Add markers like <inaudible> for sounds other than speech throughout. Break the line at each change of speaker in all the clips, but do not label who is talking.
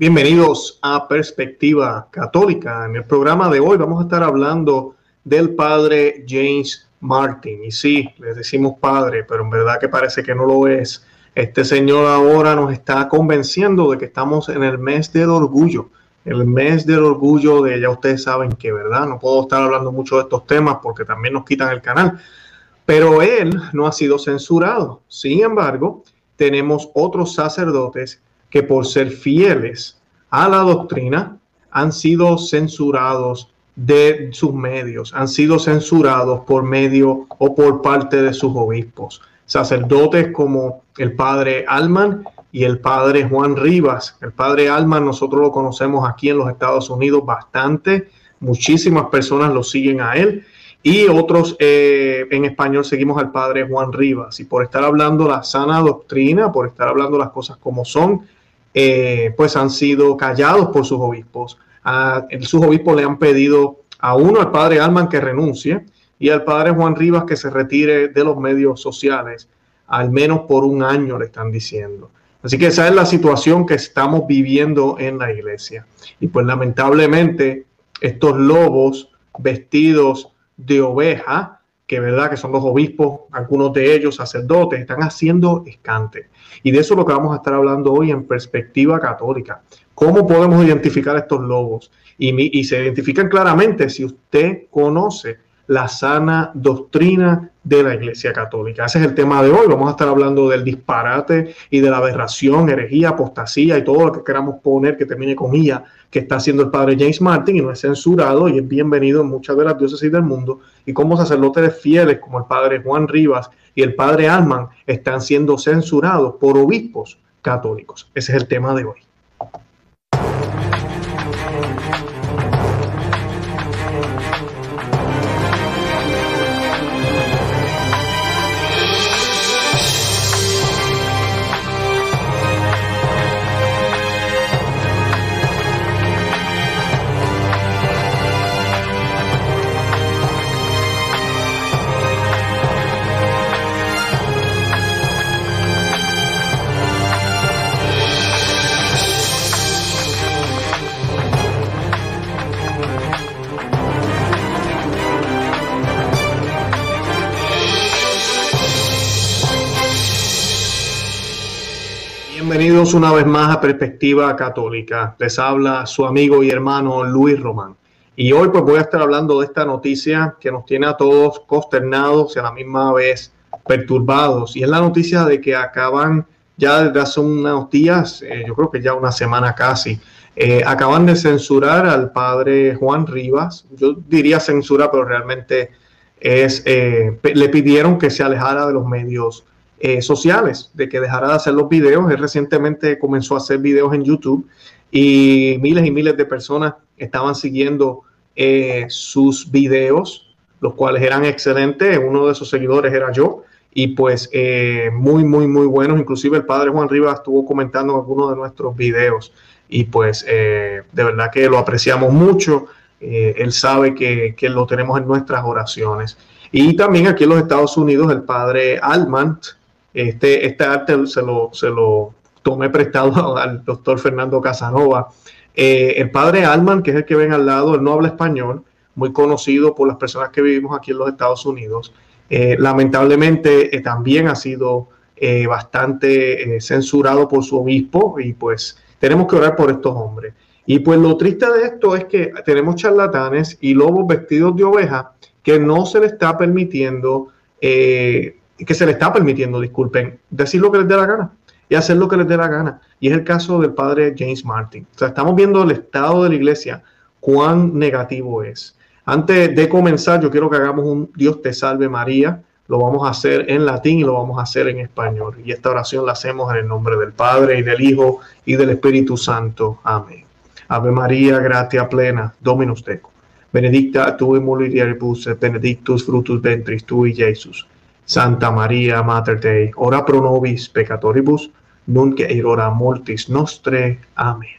Bienvenidos a Perspectiva Católica. En el programa de hoy vamos a estar hablando del padre James Martin. Y sí, les decimos padre, pero en verdad que parece que no lo es. Este señor ahora nos está convenciendo de que estamos en el mes del orgullo. El mes del orgullo de ella ustedes saben que, ¿verdad? No puedo estar hablando mucho de estos temas porque también nos quitan el canal. Pero él no ha sido censurado. Sin embargo, tenemos otros sacerdotes que por ser fieles a la doctrina han sido censurados de sus medios, han sido censurados por medio o por parte de sus obispos. Sacerdotes como el padre Alman y el padre Juan Rivas. El padre Alman nosotros lo conocemos aquí en los Estados Unidos bastante, muchísimas personas lo siguen a él y otros eh, en español seguimos al padre Juan Rivas. Y por estar hablando la sana doctrina, por estar hablando las cosas como son, eh, pues han sido callados por sus obispos. Ah, sus obispos le han pedido a uno, al padre Alman, que renuncie y al padre Juan Rivas que se retire de los medios sociales, al menos por un año le están diciendo. Así que esa es la situación que estamos viviendo en la iglesia. Y pues lamentablemente estos lobos vestidos de oveja, que verdad que son los obispos, algunos de ellos sacerdotes, están haciendo escante. Y de eso es lo que vamos a estar hablando hoy en perspectiva católica. ¿Cómo podemos identificar estos lobos? Y, y se identifican claramente si usted conoce la sana doctrina de la Iglesia Católica. Ese es el tema de hoy. Vamos a estar hablando del disparate y de la aberración, herejía, apostasía y todo lo que queramos poner que termine con ella. que está haciendo el padre James Martin y no es censurado y es bienvenido en muchas de las diócesis del mundo. Y cómo sacerdotes fieles como el padre Juan Rivas y el padre Alman están siendo censurados por obispos católicos. Ese es el tema de hoy. Bienvenidos una vez más a Perspectiva Católica. Les habla su amigo y hermano Luis Román. Y hoy pues voy a estar hablando de esta noticia que nos tiene a todos consternados y a la misma vez perturbados. Y es la noticia de que acaban ya desde hace unos días, eh, yo creo que ya una semana casi, eh, acaban de censurar al padre Juan Rivas. Yo diría censura, pero realmente es, eh, le pidieron que se alejara de los medios eh, sociales, de que dejara de hacer los videos. Él recientemente comenzó a hacer videos en YouTube y miles y miles de personas estaban siguiendo eh, sus videos, los cuales eran excelentes. Uno de sus seguidores era yo y pues eh, muy, muy, muy buenos. Inclusive el padre Juan Rivas estuvo comentando algunos de nuestros videos y pues de verdad que lo apreciamos mucho. él sabe que, que, lo tenemos en nuestras oraciones. Y también aquí en los Estados Unidos, el padre Altman este, este, arte se lo, se lo tomé prestado <laughs> al doctor Fernando Casanova. Eh, el padre Alman, que es el que ven al lado, él no habla español, muy conocido por las personas que vivimos aquí en los Estados Unidos. Eh, lamentablemente eh, también ha sido bastante censurado por su obispo y pues tenemos que orar por estos hombres. Y pues lo triste de esto es que tenemos charlatanes y lobos vestidos de oveja que no se le está permitiendo que se le está permitiendo, disculpen, decir lo que les dé la gana y hacer lo que les dé la gana. Y es el caso del padre James Martin. O sea, estamos viendo el estado de la iglesia, cuán negativo es. Antes de comenzar, yo quiero que hagamos un Dios te salve María. Lo vamos a hacer en latín y lo vamos a hacer en español. Y esta oración la hacemos en el nombre del Padre y del Hijo y del Espíritu Santo. Amén. Ave María, gratia plena, Dominus tecum. Benedicta tu in mulieribus benedictus frutus ventris tui, Jesús. Santa María Mater Dei, ora pro nobis peccatoribus, nunc et hora mortis nostre. Amén.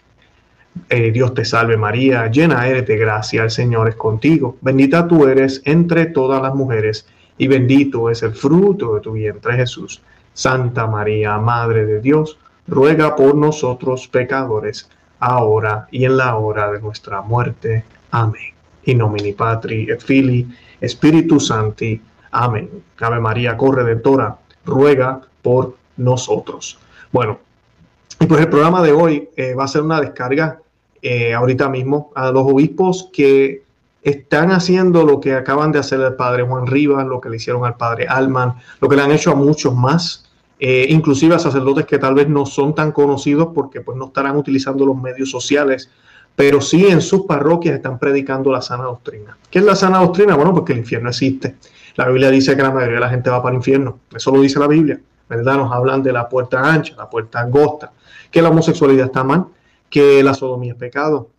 Eh, Dios te salve María, llena eres de gracia, el Señor es contigo, bendita tú eres entre todas las mujeres, y bendito es el fruto de tu vientre Jesús. Santa María, Madre de Dios, ruega por nosotros pecadores, ahora y en la hora de nuestra muerte. Amén. Y nomine Patri et Filii, Spiritus Sancti. Amén. Ave María, corredentora, ruega por nosotros. Bueno, y pues el programa de hoy eh, va a ser una descarga eh, ahorita mismo a los obispos que están haciendo lo que acaban de hacer el padre Juan Rivas, lo que le hicieron al padre Alman, lo que le han hecho a muchos más, eh, inclusive a sacerdotes que tal vez no son tan conocidos porque pues no estarán utilizando los medios sociales, pero sí en sus parroquias están predicando la sana doctrina. ¿Qué es la sana doctrina? Bueno, porque el infierno existe la Biblia dice que la mayoría de la gente va para el infierno. Eso lo dice la Biblia, ¿verdad? Nos hablan de la puerta ancha, la puerta angosta, que la homosexualidad está mal, que la sodomía es pecado,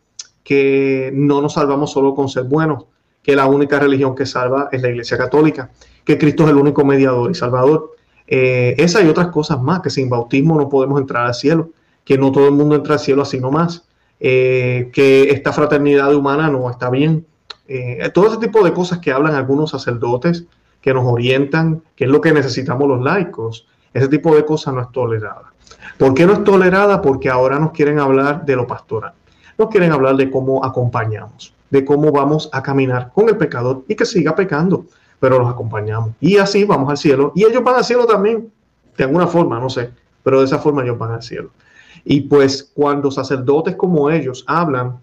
que no nos salvamos solo con ser buenos, que la única religión que salva es la Iglesia Católica, que Cristo es el único mediador y salvador. Esas eh, esa y otras cosas más, que sin bautismo no podemos entrar al cielo, que no todo el mundo entra al cielo así nomás, eh, que esta fraternidad humana no está bien, eh, todo ese tipo de cosas que hablan algunos sacerdotes que nos orientan, que es lo que necesitamos los laicos. Ese tipo de cosas no es tolerada. ¿Por qué no es tolerada? Porque ahora nos quieren hablar de lo pastoral, nos quieren hablar de cómo acompañamos, de cómo vamos a caminar con el pecador y que siga pecando, pero los acompañamos. Y así vamos al cielo. Y ellos van al cielo también, de alguna forma, no sé, pero de esa forma ellos van al cielo. Y pues cuando sacerdotes como ellos hablan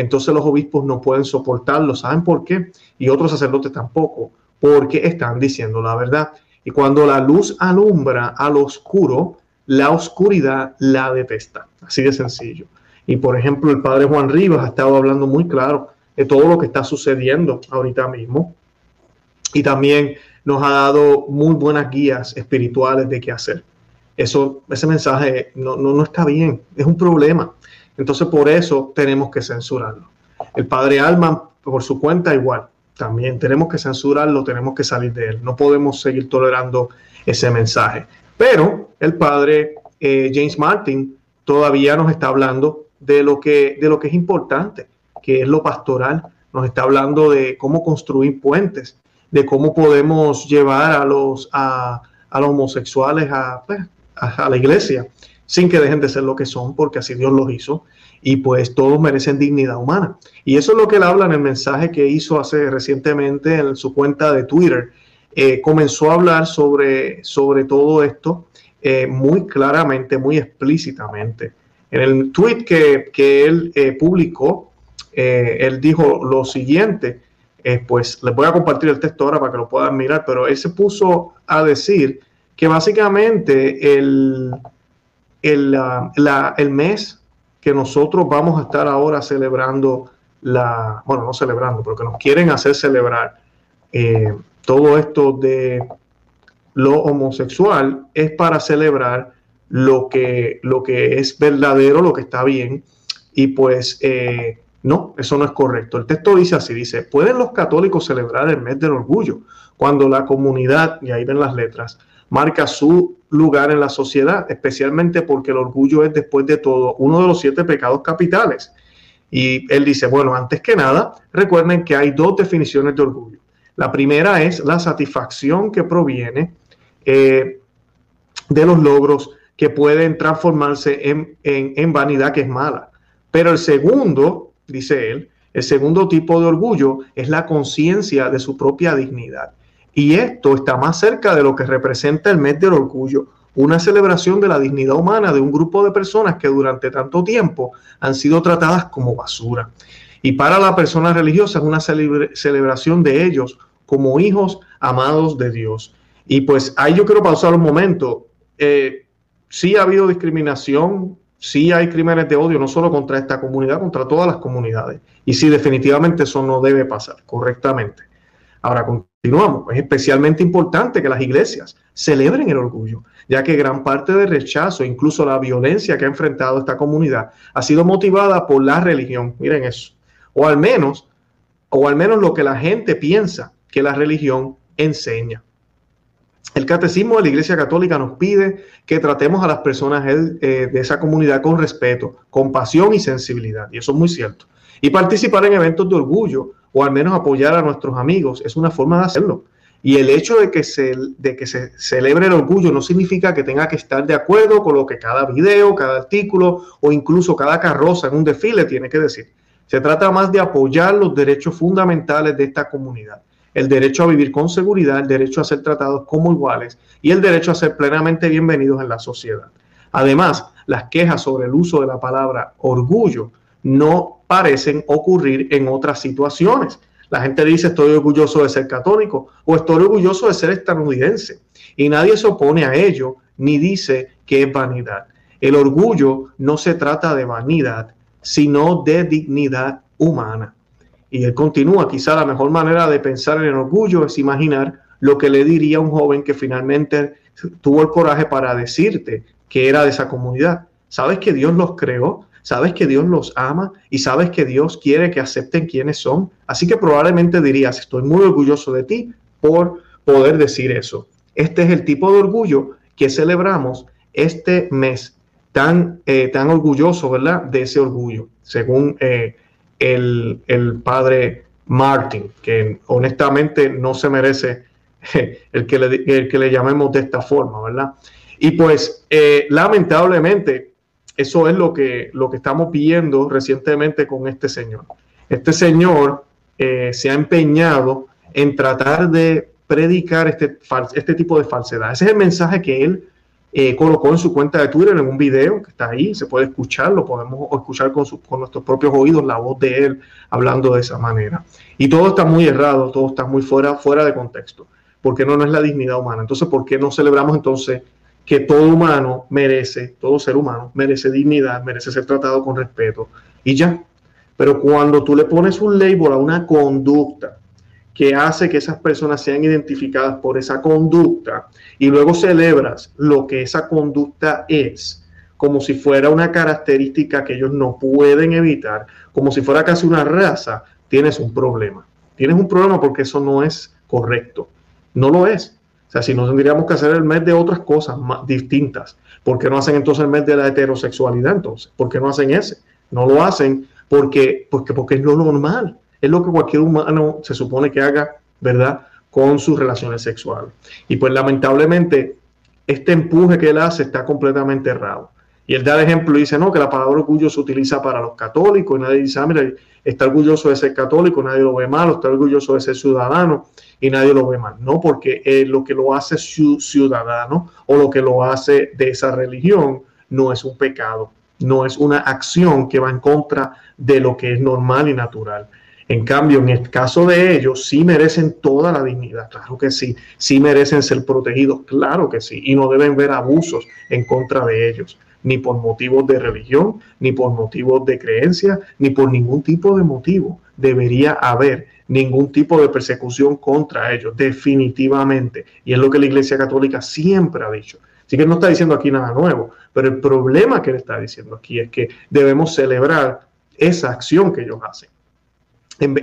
entonces los obispos no pueden soportarlo. ¿Saben por qué? Y otros sacerdotes tampoco, porque están diciendo la verdad. Y cuando la luz alumbra al oscuro, la oscuridad la detesta. Así de sencillo. Y por ejemplo, el padre Juan Rivas ha estado hablando muy claro de todo lo que está sucediendo ahorita mismo. Y también nos ha dado muy buenas guías espirituales de qué hacer. Eso, ese mensaje no, no, no está bien, es un problema. Entonces, por eso tenemos que censurarlo. El padre Alman, por su cuenta, igual. También tenemos que censurarlo, tenemos que salir de él. No podemos seguir tolerando ese mensaje. Pero el padre eh, James Martin todavía nos está hablando de lo, que, de lo que es importante, que es lo pastoral. Nos está hablando de cómo construir puentes, de cómo podemos llevar a los, a, los homosexuales pues, a, a la iglesia, sin que dejen de ser lo que son, porque así Dios los hizo, y pues todos merecen dignidad humana. Y eso es lo que él habla en el mensaje que hizo hace recientemente en su cuenta de Twitter. Eh, comenzó a hablar sobre, sobre todo esto eh, muy claramente, muy explícitamente. En el tweet que, él eh, publicó, él dijo lo siguiente, pues les voy a compartir el texto ahora para que lo puedan mirar, pero él se puso a decir que básicamente el, el, ah, la, el mes que nosotros vamos a estar ahora celebrando la, bueno, no celebrando, pero que nos quieren hacer celebrar eh, todo esto de lo homosexual es para celebrar lo que, lo que es verdadero, lo que está bien. Y pues eh, no, eso no es correcto. El texto dice así, dice, ¿pueden los católicos celebrar el mes del orgullo cuando la comunidad, y ahí ven las letras, marca su lugar en la sociedad, especialmente porque el orgullo es, después de todo, uno de los siete pecados capitales. Y él dice, bueno, antes que nada, recuerden que hay dos definiciones de orgullo. La primera es la satisfacción que proviene eh, de los logros que pueden transformarse en, en vanidad que es mala. Pero el segundo, dice él, el segundo tipo de orgullo es la conciencia de su propia dignidad. Y esto está más cerca de lo que representa el mes del orgullo, una celebración de la dignidad humana de un grupo de personas que durante tanto tiempo han sido tratadas como basura. Y para la persona religiosa es una celebración de ellos como hijos amados de Dios. Y pues ahí yo quiero pausar un momento. Eh, sí ha habido discriminación, sí hay crímenes de odio, no solo contra esta comunidad, contra todas las comunidades. Y sí, definitivamente eso no debe pasar correctamente. Ahora, con Continuamos. Es especialmente importante que las iglesias celebren el orgullo, ya que gran parte del rechazo, incluso la violencia que ha enfrentado esta comunidad, ha sido motivada por la religión. Miren eso. O al menos, o al menos lo que la gente piensa que la religión enseña. El catecismo de la Iglesia Católica nos pide que tratemos a las personas eh, de esa comunidad con respeto, compasión y sensibilidad, y eso es muy cierto. Y participar en eventos de orgullo o al menos apoyar a nuestros amigos, es una forma de hacerlo. Y el hecho de que, se, de que se celebre el orgullo no significa que tenga que estar de acuerdo con lo que cada video, cada artículo o incluso cada carroza en un desfile tiene que decir. Se trata más de apoyar los derechos fundamentales de esta comunidad. El derecho a vivir con seguridad, el derecho a ser tratados como iguales y el derecho a ser plenamente bienvenidos en la sociedad. Además, las quejas sobre el uso de la palabra orgullo no parecen ocurrir en otras situaciones. La gente dice estoy orgulloso de ser católico o estoy orgulloso de ser estadounidense. Y nadie se opone a ello ni dice que es vanidad. El orgullo no se trata de vanidad, sino de dignidad humana. Y él continúa, quizá la mejor manera de pensar en el orgullo es imaginar lo que le diría un joven que finalmente tuvo el coraje para decirte que era de esa comunidad. ¿Sabes que Dios los creó sabes que Dios los ama y sabes que Dios quiere que acepten quienes son. Así que probablemente dirías, estoy muy orgulloso de ti por poder decir eso. Este es el tipo de orgullo que celebramos este mes, tan, eh, tan orgulloso, ¿verdad? De ese orgullo, según eh, el, el padre Martin, que honestamente no se merece eh, el que, le, que le llamemos de esta forma, ¿verdad? Y pues lamentablemente eso es lo que, lo que estamos viendo recientemente con este señor. Este señor eh, se ha empeñado en tratar de predicar este, este tipo de falsedad. Ese es el mensaje que él eh, colocó en su cuenta de Twitter en un video que está ahí, se puede escuchar, lo podemos escuchar con, nuestros propios oídos la voz de él hablando de esa manera. Y todo está muy errado, todo está muy fuera, fuera de contexto, porque no, no es la dignidad humana. Entonces, ¿por qué no celebramos entonces que todo humano merece, todo ser humano merece dignidad, merece ser tratado con respeto y ya. Pero cuando tú le pones un label a una conducta que hace que esas personas sean identificadas por esa conducta y luego celebras lo que esa conducta es, como si fuera una característica que ellos no pueden evitar, como si fuera casi una raza, tienes un problema. Tienes un problema porque eso no es correcto. No lo es. O sea, si no tendríamos que hacer el mes de otras cosas más distintas, ¿por qué no hacen entonces el mes de la heterosexualidad entonces? ¿Por qué no hacen ese? No lo hacen porque, porque, porque es lo normal, es lo que cualquier humano se supone que haga, ¿verdad? Con sus relaciones sexuales. Y pues lamentablemente este empuje que él hace está completamente errado. Y él da el ejemplo y dice, no, que la palabra orgullo se utiliza para los católicos y nadie dice, ah, mira, está orgulloso de ser católico, nadie lo ve malo, está orgulloso de ser ciudadano y nadie lo ve mal. No, porque eh, lo que lo hace su ciudadano o lo que lo hace de esa religión no es un pecado, no es una acción que va en contra de lo que es normal y natural. En cambio, en el caso de ellos, sí merecen toda la dignidad, claro que sí, sí merecen ser protegidos, claro que sí, y no deben ver abusos en contra de ellos, ni por motivos de religión, ni por motivos de creencia, ni por ningún tipo de motivo debería haber ningún tipo de persecución contra ellos, definitivamente. Y es lo que la Iglesia Católica siempre ha dicho. Así que no está diciendo aquí nada nuevo, pero el problema que le está diciendo aquí es que debemos celebrar esa acción que ellos hacen.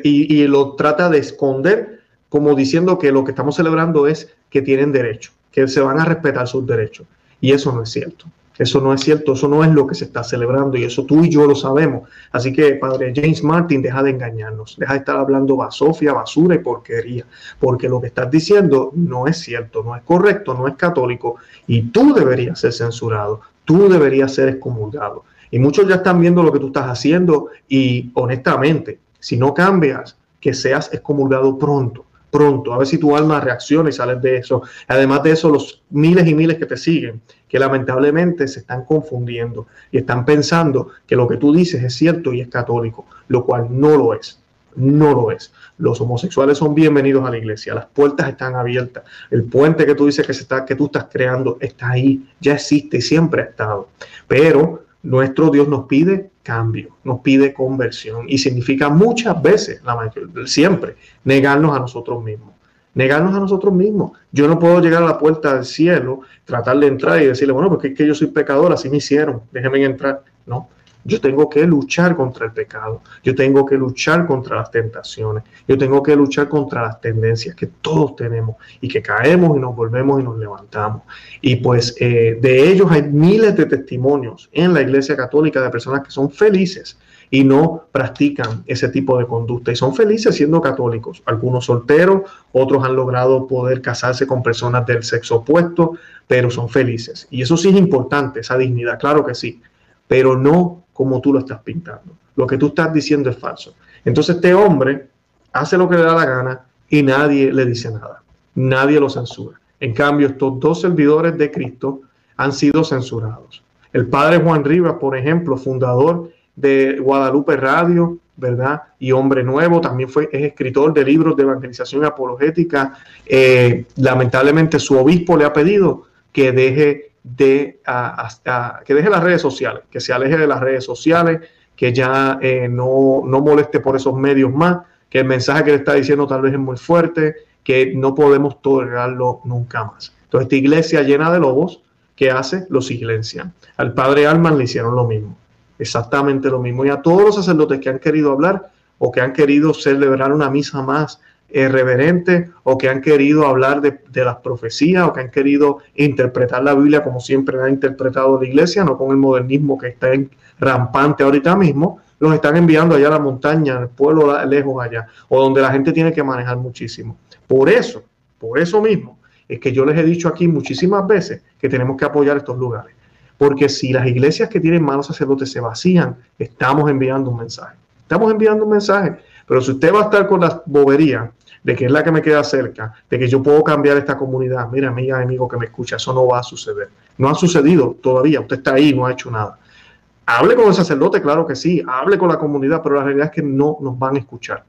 Y, y lo trata de esconder como diciendo que lo que estamos celebrando es que tienen derecho, que se van a respetar sus derechos. Y eso no es cierto. Eso no es cierto, eso no es lo que se está celebrando y eso tú y yo lo sabemos. Así que, Padre James Martin, deja de engañarnos, deja de estar hablando basofia, basura y porquería, porque lo que estás diciendo no es cierto, no es correcto, no es católico y tú deberías ser censurado, tú deberías ser excomulgado. Y muchos ya están viendo lo que tú estás haciendo y honestamente, si no cambias, que seas excomulgado pronto pronto, a ver si tu alma reacciona y sales de eso. Además de eso, los miles y miles que te siguen que lamentablemente se están confundiendo y están pensando que lo que tú dices es cierto y es católico, lo cual no lo es. No lo es. Los homosexuales son bienvenidos a la iglesia. Las puertas están abiertas. El puente que tú dices que, está, que tú estás creando está ahí. Ya existe y siempre ha estado. Pero nuestro Dios nos pide cambio, nos pide conversión. Y significa muchas veces, la siempre, negarnos a nosotros mismos negarnos a nosotros mismos. Yo no puedo llegar a la puerta del cielo, tratar de entrar y decirle, bueno, porque pues es que yo soy pecador, así me hicieron, déjenme entrar. No, yo tengo que luchar contra el pecado, yo tengo que luchar contra las tentaciones, yo tengo que luchar contra las tendencias que todos tenemos y que caemos y nos volvemos y nos levantamos. Y pues eh, de ellos hay miles de testimonios en la Iglesia Católica de personas que son felices y no practican ese tipo de conducta y son felices siendo católicos. Algunos solteros, otros han logrado poder casarse con personas del sexo opuesto, pero son felices. Y eso sí es importante, esa dignidad, claro que sí, pero no como tú lo estás pintando. Lo que tú estás diciendo es falso. Entonces este hombre hace lo que le da la gana y nadie le dice nada. Nadie lo censura. En cambio, estos dos servidores de Cristo han sido censurados. El padre Juan Rivas, por ejemplo, fundador de Guadalupe Radio, ¿verdad? Y Hombre Nuevo, también fue, es escritor de libros de evangelización apologética. Eh, lamentablemente su obispo le ha pedido que deje de que deje las redes sociales, que se aleje de las redes sociales, que ya eh, no, no moleste por esos medios más, que el mensaje que le está diciendo tal vez es muy fuerte, que no podemos tolerarlo nunca más. Entonces, esta iglesia llena de lobos, ¿qué hace? Lo silencian. Al padre Alman le hicieron lo mismo, exactamente lo mismo. Y a todos los sacerdotes que han querido hablar o que han querido celebrar una misa más irreverente eh, o que han querido hablar de, las profecías o que han querido interpretar la Biblia como siempre la ha interpretado la iglesia, no con el modernismo que está en, rampante ahorita mismo, los están enviando allá a la montaña, al pueblo lejos allá, o donde la gente tiene que manejar muchísimo. Por eso, por eso mismo, es que yo les he dicho aquí muchísimas veces que tenemos que apoyar estos lugares. Porque si las iglesias que tienen manos sacerdotes se vacían, estamos enviando un mensaje. Estamos enviando un mensaje. Pero si usted va a estar con las boberías de que es la que me queda cerca, de que yo puedo cambiar esta comunidad. Mira, amiga, amigo que me escucha, eso no va a suceder. No ha sucedido todavía, usted está ahí, no ha hecho nada. Hable con el sacerdote, claro que sí, hable con la comunidad, pero la realidad es que no nos van a escuchar.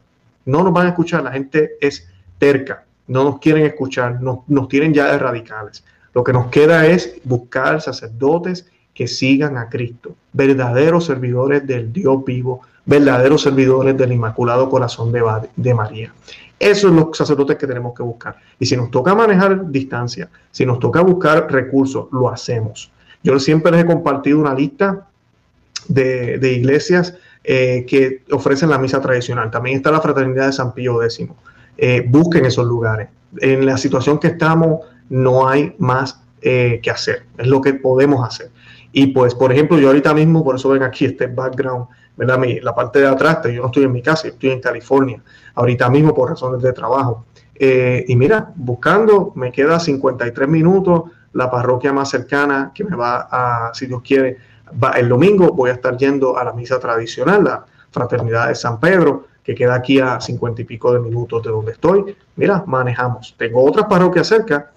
No nos van a escuchar, la gente es terca, no nos quieren escuchar, nos tienen ya de radicales. Lo que nos queda es buscar sacerdotes que sigan a Cristo, verdaderos servidores del Dios vivo, verdaderos servidores del Inmaculado Corazón de María. Esos son los sacerdotes que tenemos que buscar. Y si nos toca manejar distancia, si nos toca buscar recursos, lo hacemos. Yo siempre les he compartido una lista de, iglesias eh, que ofrecen la misa tradicional. También está la Fraternidad de San Pío X. Eh, busquen esos lugares. En la situación que estamos no hay más eh, que hacer. Es lo que podemos hacer. Y pues, por ejemplo, yo ahorita mismo, por eso ven aquí este background ¿verdad? la parte de atrás, yo no estoy en mi casa, estoy en California, ahorita mismo por razones de trabajo. Eh, y mira, buscando, me queda 53 minutos la parroquia más cercana que me va a, si Dios quiere, va, el domingo voy a estar yendo a la misa tradicional, la Fraternidad de San Pedro, que queda aquí a 50 y pico de minutos de donde estoy. Mira, manejamos. Tengo otras parroquias cerca,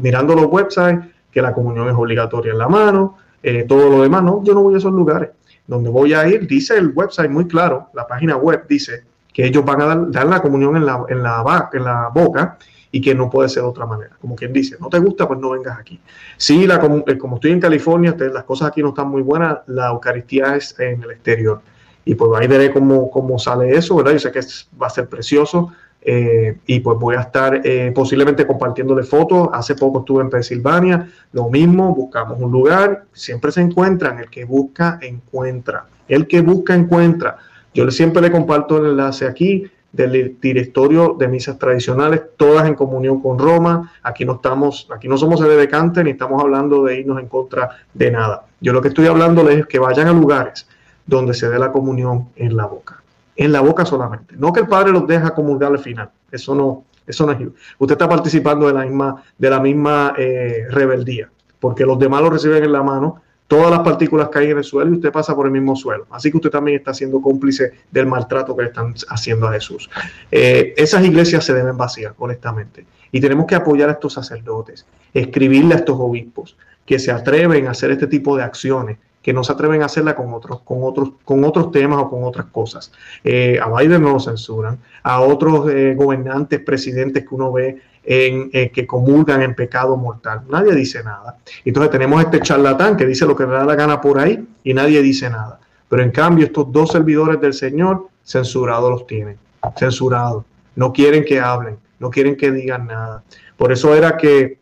mirando los websites, que la comunión es obligatoria en la mano, eh, todo lo demás, no, yo no voy a esos lugares donde voy a ir, dice el website muy claro, la página web dice que ellos van a dar, la comunión en la, en, la, en la boca y que no puede ser de otra manera. Como quien dice, no te gusta, pues no vengas aquí. Sí, la, eh, como, estoy en California, las cosas aquí no están muy buenas, la Eucaristía es en el exterior. Y pues ahí veré cómo, cómo sale eso, ¿verdad? Yo sé que va a ser precioso, eh, y pues voy a estar eh, posiblemente compartiéndole fotos. Hace poco estuve en Pensilvania, lo mismo, buscamos un lugar, siempre se encuentran, el que busca, encuentra, el que busca, encuentra. Yo siempre le comparto el enlace aquí del directorio de misas tradicionales, todas en comunión con Roma. Aquí no estamos, aquí no somos el de cante ni estamos hablando de irnos en contra de nada. Yo lo que estoy hablando es que vayan a lugares donde se dé la comunión en la boca en la boca solamente. No que el Padre los deja comulgar al final. Eso no, eso no es Usted está participando de la misma, de la misma eh, rebeldía, porque los demás lo reciben en la mano, todas las partículas caen en el suelo y usted pasa por el mismo suelo. Así que usted también está siendo cómplice del maltrato que le están haciendo a Jesús. Eh, esas iglesias se deben vaciar, honestamente. Y tenemos que apoyar a estos sacerdotes, escribirle a estos obispos que se atreven a hacer este tipo de acciones que no se atreven a hacerla con otros, con otros, con otros temas o con otras cosas. Eh, a Biden no lo censuran, a otros eh, gobernantes, presidentes que uno ve en, eh, que comulgan en pecado mortal. Nadie dice nada. Entonces tenemos este charlatán que dice lo que le da la gana por ahí y nadie dice nada. Pero en cambio estos dos servidores del Señor censurados los tienen, censurados. No quieren que hablen, no quieren que digan nada. Por eso era que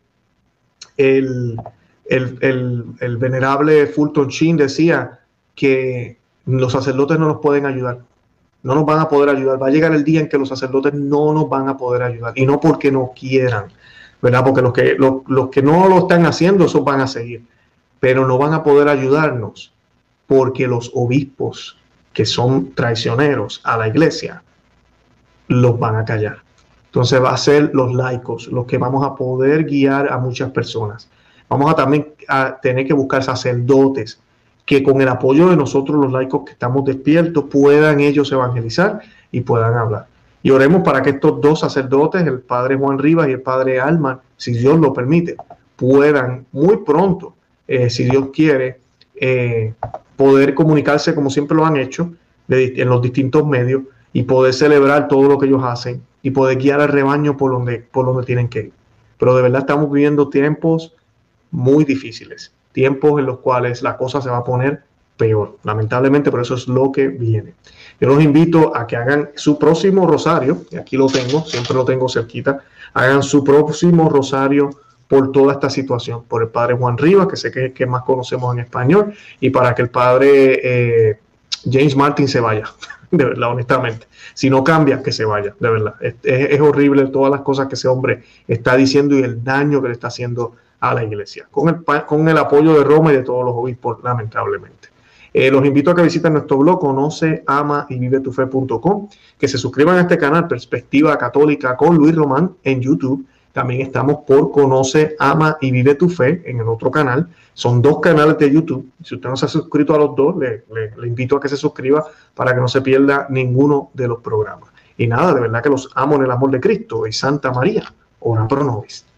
el, el, venerable Fulton Sheen decía que los sacerdotes no nos pueden ayudar, no nos van a poder ayudar. Va a llegar el día en que los sacerdotes no nos van a poder ayudar y no porque no quieran, ¿verdad? Porque los que, los, los que no lo están haciendo, esos van a seguir, pero no van a poder ayudarnos porque los obispos que son traicioneros a la iglesia los van a callar. Entonces va a ser los laicos los que vamos a poder guiar a muchas personas vamos a también a tener que buscar sacerdotes que con el apoyo de nosotros los laicos que estamos despiertos puedan ellos evangelizar y puedan hablar. Y oremos para que estos dos sacerdotes, el padre Juan Rivas y el padre Alma, si Dios lo permite, puedan muy pronto, eh, si Dios quiere, eh, poder comunicarse como siempre lo han hecho en los distintos medios y poder celebrar todo lo que ellos hacen y poder guiar al rebaño por donde, por donde tienen que ir. Pero de verdad estamos viviendo tiempos muy difíciles, tiempos en los cuales la cosa se va a poner peor, lamentablemente, pero eso es lo que viene. Yo los invito a que hagan su próximo rosario, y aquí lo tengo, siempre lo tengo cerquita, hagan su próximo rosario por toda esta situación, por el padre Juan Rivas, que sé que es el que más conocemos en español, y para que el padre eh, James Martin se vaya, <laughs> de verdad, honestamente. Si no cambia, que se vaya, de verdad. Es, es horrible todas las cosas que ese hombre está diciendo y el daño que le está haciendo a la iglesia, con el, con el apoyo de Roma y de todos los obispos, lamentablemente. Eh, los invito a que visiten nuestro blog conoce, ama y vive tu fe.com, que se suscriban a este canal Perspectiva Católica con Luis Román en YouTube. También estamos por Conoce, Ama y Vive tu Fe en el otro canal. Son dos canales de YouTube. Si usted no se ha suscrito a los dos, le, invito a que se suscriba para que no se pierda ninguno de los programas. Y nada, de verdad que los amo en el amor de Cristo y Santa María. Ora pro nobis.